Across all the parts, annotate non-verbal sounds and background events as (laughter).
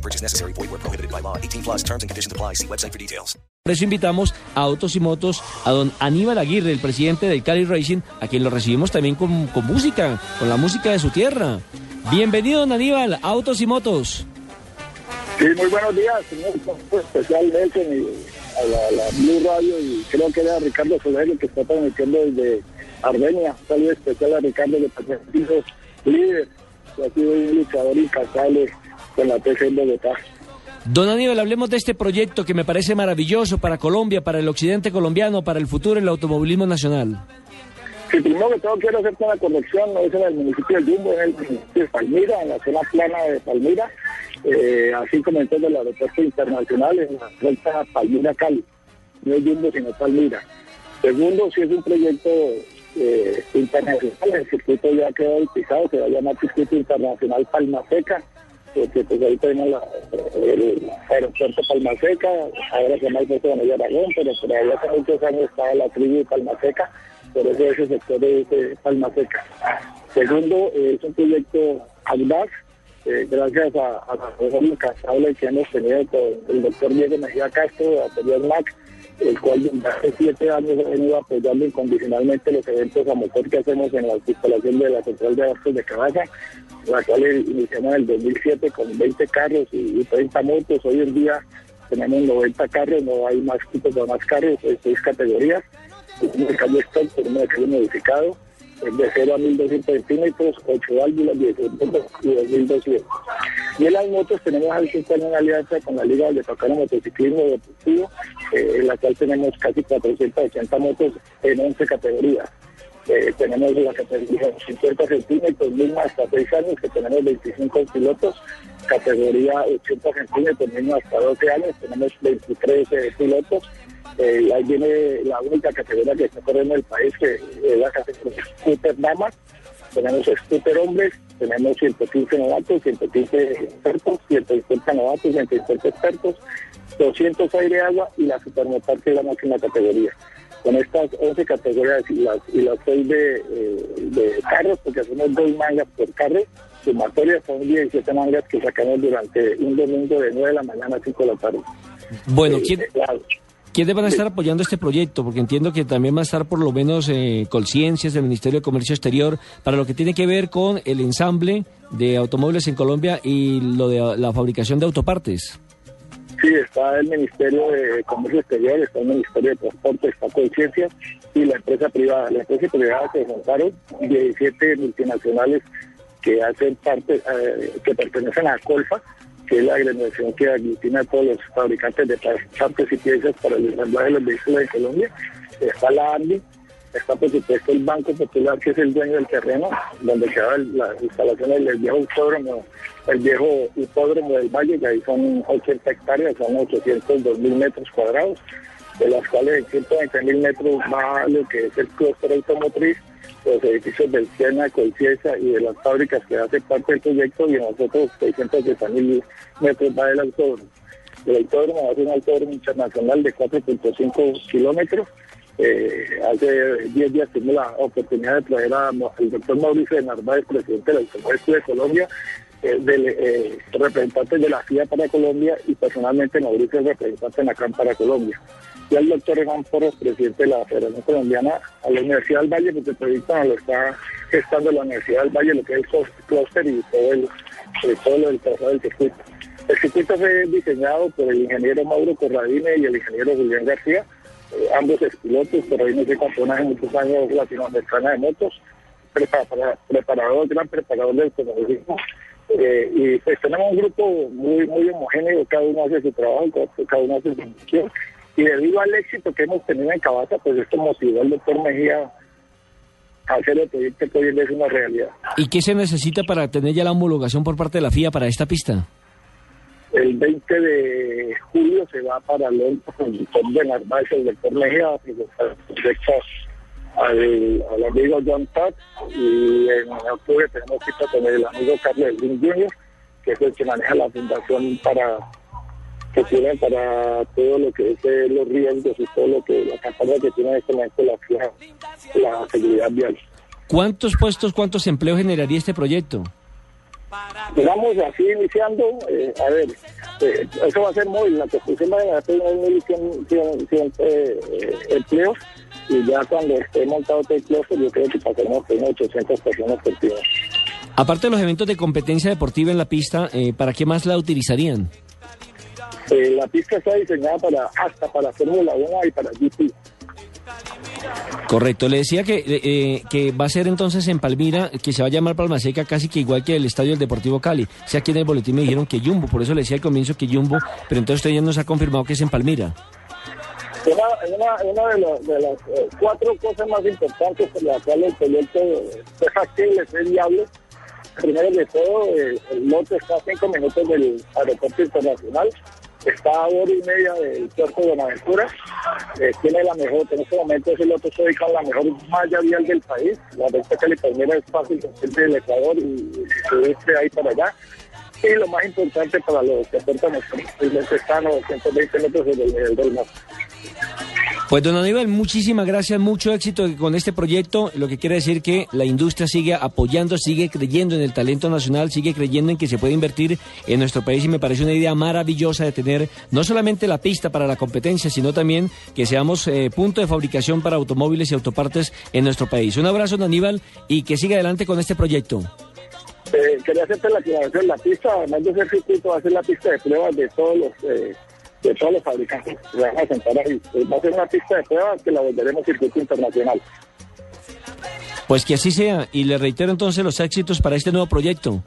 No purchase necessary. Void where prohibited by law. 18 plus terms and conditions apply. See website for details. Por eso invitamos a Autos y Motos a don Aníbal Aguirre, el presidente del Cali Racing, a quien lo recibimos también con, con música, con la música de su tierra. Bienvenido, don Aníbal, a Autos y Motos. Sí, muy buenos días, señor. Pues, Especial Nelson y a la, la Blue Radio y creo que era Ricardo Soler que está transmitiendo desde Armenia. Saludo especial a Ricardo de Patriotismo líder, que ha sido un luchador incansable con la TC en Bogotá. Don Aníbal, hablemos de este proyecto que me parece maravilloso para Colombia, para el occidente colombiano, para el futuro del automovilismo nacional. Sí, primero que todo quiero hacer una corrección, no es en el municipio de Jumbo, es en el municipio de Palmira, en la zona plana de Palmira, eh, así como en todo el aeropuerto internacional, en la recta Palmira-Cali. No es Jumbo, sino Palmira. Segundo, si es un proyecto eh, internacional, el circuito ya quedó bautizado, se va a llamar Circuito Internacional Palma Seca, porque pues ahí tenemos la, el aeropuerto Palma Seca, ahora se llama el puerto de Aragón, pero por ahí hace muchos años estaba la tribu de Palma Seca, por eso ese sector es de Palma Seca. Segundo, es un proyecto audaz, eh, gracias a, a la incansable que hemos tenido con el doctor Diego Mejía Castro Anterior MAC, el cual desde hace siete años ha venido apoyando incondicionalmente los eventos a motor que hacemos en la instalación de la central de abastos de Cabaza, la cual iniciamos en el 2007 con 20 carros y, y 30 motos. Hoy en día tenemos 90 carros, no hay más tipos de más carros, hay seis categorías. El cambio stock, tenemos el cambio modificado, es de 0 a 1200 centímetros, 8 válvulas, 16 motos y 2200. En las motos tenemos al sistema en alianza con la Liga de Tocano Motociclismo Deportivo, eh, en la cual tenemos casi 480 motos en 11 categorías. Eh, tenemos la categoría 50 centímetros, misma hasta 6 años, que tenemos 25 pilotos, categoría 80 centímetros, misma hasta 12 años, tenemos 23 eh, pilotos. Eh, ahí viene la única categoría que está corriendo en el país, que es la categoría Scooter Damas. Tenemos Scooter Hombres, tenemos 115 novatos, 115 expertos, 150 novatos, 150 expertos, 200 aire agua y la Supermotar, que es la máxima categoría. Con estas 11 categorías y las, y las 6 de, eh, de carros, porque hacemos dos mangas por carro, sumatorias son 17 mangas que sacamos durante un domingo de 9 de la mañana a 5 de la tarde. Bueno, Eh, ¿quién, claro. ¿Quiénes van a estar apoyando este proyecto? Porque entiendo que también va a estar por lo menos eh, Colciencias del Ministerio de Comercio Exterior para lo que tiene que ver con el ensamble de automóviles en Colombia y lo de la fabricación de autopartes. Sí, está el Ministerio de Comercio Exterior, está el Ministerio de Transporte, está Conciencia y la empresa privada. La empresa privada se juntaron 17 multinacionales que hacen parte, eh, que pertenecen a Colfa, que es la agremiación que aglutina a todos los fabricantes de partes y piezas para el ensamblaje de los vehículos de Colombia. Está la ANDI, está por supuesto el Banco Popular, que es el dueño del terreno, donde quedaban las instalaciones del viejo hipódromo, el viejo hipódromo del Valle, que ahí son 80 hectáreas, son 802 mil metros cuadrados, de las cuales en 120 mil metros va lo que es el clúster automotriz, los edificios del Siena, Colciesa y de las fábricas que hacen parte del proyecto, y en nosotros 680 mil metros va el autódromo. El autódromo va a ser un autódromo internacional de 4.5 kilómetros, eh, hace 10 días tuvimos la oportunidad de traer al doctor Mauricio de Narváez, presidente del Automóvil de Colombia, eh, del eh, representante de la FIA para Colombia y personalmente Mauricio es representante en la CAM para Colombia. Y al doctor Evan Porras, presidente de la Federación Colombiana, a la Universidad del Valle, porque el proyecto nos lo está gestando la Universidad del Valle, lo que es el clúster y todo, el, eh, todo lo del trazado del circuito. El circuito fue diseñado por el ingeniero Mauro Corradine y el ingeniero Julián García, eh, ambos expilotos, no sé campeón hace muchos años latinoamericana de motos, prepara- preparador, gran preparador del automovilismo. Eh, y pues tenemos un grupo muy muy homogéneo, cada uno hace su trabajo, cada- uno hace su función. Y debido al éxito que hemos tenido en Cabaza, pues esto motivó al doctor Mejía a hacer el proyecto que hoy es una realidad. ¿Y qué se necesita para tener ya la homologación por parte de la FIA para esta pista? El 20 de julio se va para Londres con el doctor Benarvaz, el doctor Mejía, directo al, al amigo John Todd. Y en octubre tenemos cita con el amigo Carlos Jr., que es el que maneja la fundación para que tienen para todo lo que es los riesgos y todo lo que la campaña que tiene en este momento la, la seguridad vial. ¿Cuántos puestos, cuántos empleos generaría este proyecto? Digamos así iniciando, eh, a ver, eh, eso va a ser móvil, la construcción va a tener 1.100 eh, empleos y ya cuando esté montado el clúster yo creo que pasaremos con 800 personas por día. Aparte de los eventos de competencia deportiva en la pista, eh, ¿para qué más la utilizarían? Eh, la pista está diseñada para hasta para Fórmula 1 y para GP. Correcto, le decía que, eh, que va a ser entonces en Palmira, que se va a llamar Palma Seca casi que igual que el estadio del Deportivo Cali. O sea, aquí en el boletín me dijeron que Jumbo, por eso le decía al comienzo que Jumbo, pero entonces usted ya nos ha confirmado que es en Palmira. Una, de, las eh, cuatro cosas más importantes por las cuales el proyecto es factible, es viable. Primero de todo, eh, el lote está a cinco minutos del aeropuerto internacional, está a hora y media del puerto de Buenaventura, eh, tiene la mejor, en este momento ese lote está ubicado en la mejor malla vial del país, la recta Cali Palmera es fácil desde el Ecuador y subirse ahí para allá. Y lo más importante para los que aportan es están a 220 metros sobre el nivel del mar. Pues don Aníbal, muchísimas gracias, mucho éxito con este proyecto, lo que quiere decir que la industria sigue apoyando, sigue creyendo en el talento nacional, sigue creyendo en que se puede invertir en nuestro país y me parece una idea maravillosa de tener no solamente la pista para la competencia, sino también que seamos eh, punto de fabricación para automóviles y autopartes en nuestro país. Un abrazo, don Aníbal, y que siga adelante con este proyecto. Eh, quería hacerte la aclaración, la pista, además de ser circuito, va a ser la pista de pruebas de todos los eh, de todos los fabricantes que se van a sentar ahí. Va a ser una pista de pruebas que la volveremos circuito internacional. Pues que así sea, y le reitero entonces los éxitos para este nuevo proyecto.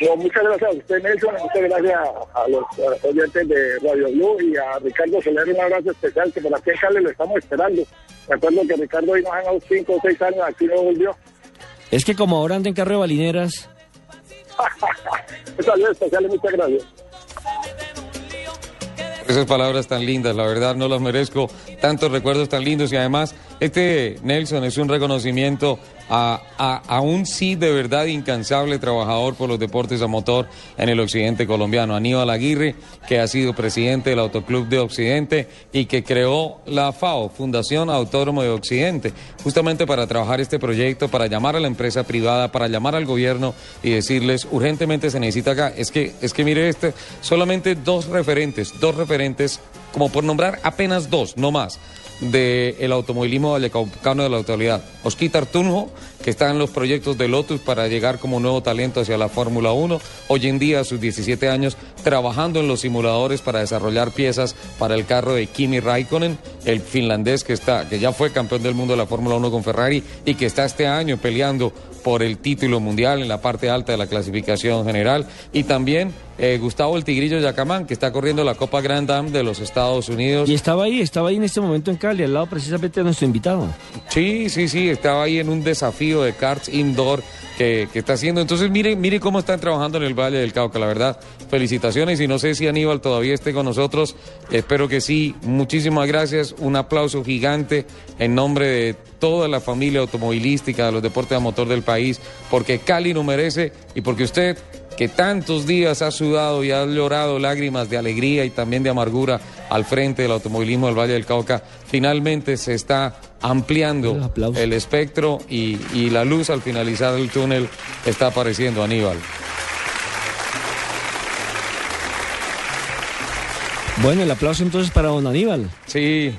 No, muchas gracias a usted, Nelson, muchas gracias a los oyentes de Radio Blue y a Ricardo Soler, un abrazo especial, que por aquí en Cali lo estamos esperando. Me acuerdo que Ricardo hoy nos han dado 5 o 6 años, aquí no volvió. Es que como ahora anda en carro de balineras, (laughs) Un saludo especial y muchas gracias. Esas palabras tan lindas, la verdad no las merezco. Tantos recuerdos tan lindos y además este Nelson es un reconocimiento a, a, un sí de verdad incansable trabajador por los deportes a motor en el occidente colombiano. Aníbal Aguirre, que ha sido presidente del Autoclub de Occidente y que creó la FAO, Fundación Autónomo de Occidente, justamente para trabajar este proyecto, para llamar a la empresa privada, para llamar al gobierno y decirles urgentemente se necesita acá. Es que, es que mire este, solamente dos referentes, dos referentes, como por nombrar apenas dos, no más del automovilismo vallecaucano de la actualidad. Osquitar Tunjo, que está en los proyectos de Lotus para llegar como nuevo talento hacia la Fórmula 1, hoy en día a sus 17 años trabajando en los simuladores para desarrollar piezas para el carro de Kimi Raikkonen, el finlandés que está que ya fue campeón del mundo de la Fórmula 1 con Ferrari y que está este año peleando por el título mundial en la parte alta de la clasificación general y también eh, Gustavo el Tigrillo Yacamán, que está corriendo la Copa Grand Am de los Estados Unidos. y estaba ahí, estaba ahí en este momento en Cali, al lado precisamente de nuestro invitado. Sí, sí, sí, estaba ahí en un desafío de karts indoor que, que está haciendo. Entonces, mire, mire cómo están trabajando en el Valle del Cauca, la verdad. Felicitaciones y no sé si Aníbal todavía esté con nosotros. Espero que sí. Muchísimas gracias. Un aplauso gigante en nombre de toda la familia automovilística de los deportes a motor del país, porque Cali lo merece y porque usted que tantos días ha sudado y ha llorado lágrimas de alegría y también de amargura al frente del automovilismo del Valle del Cauca, finalmente se está ampliando el espectro y, y la luz al finalizar el túnel está apareciendo, Aníbal. Bueno, el aplauso entonces para don Aníbal. Sí,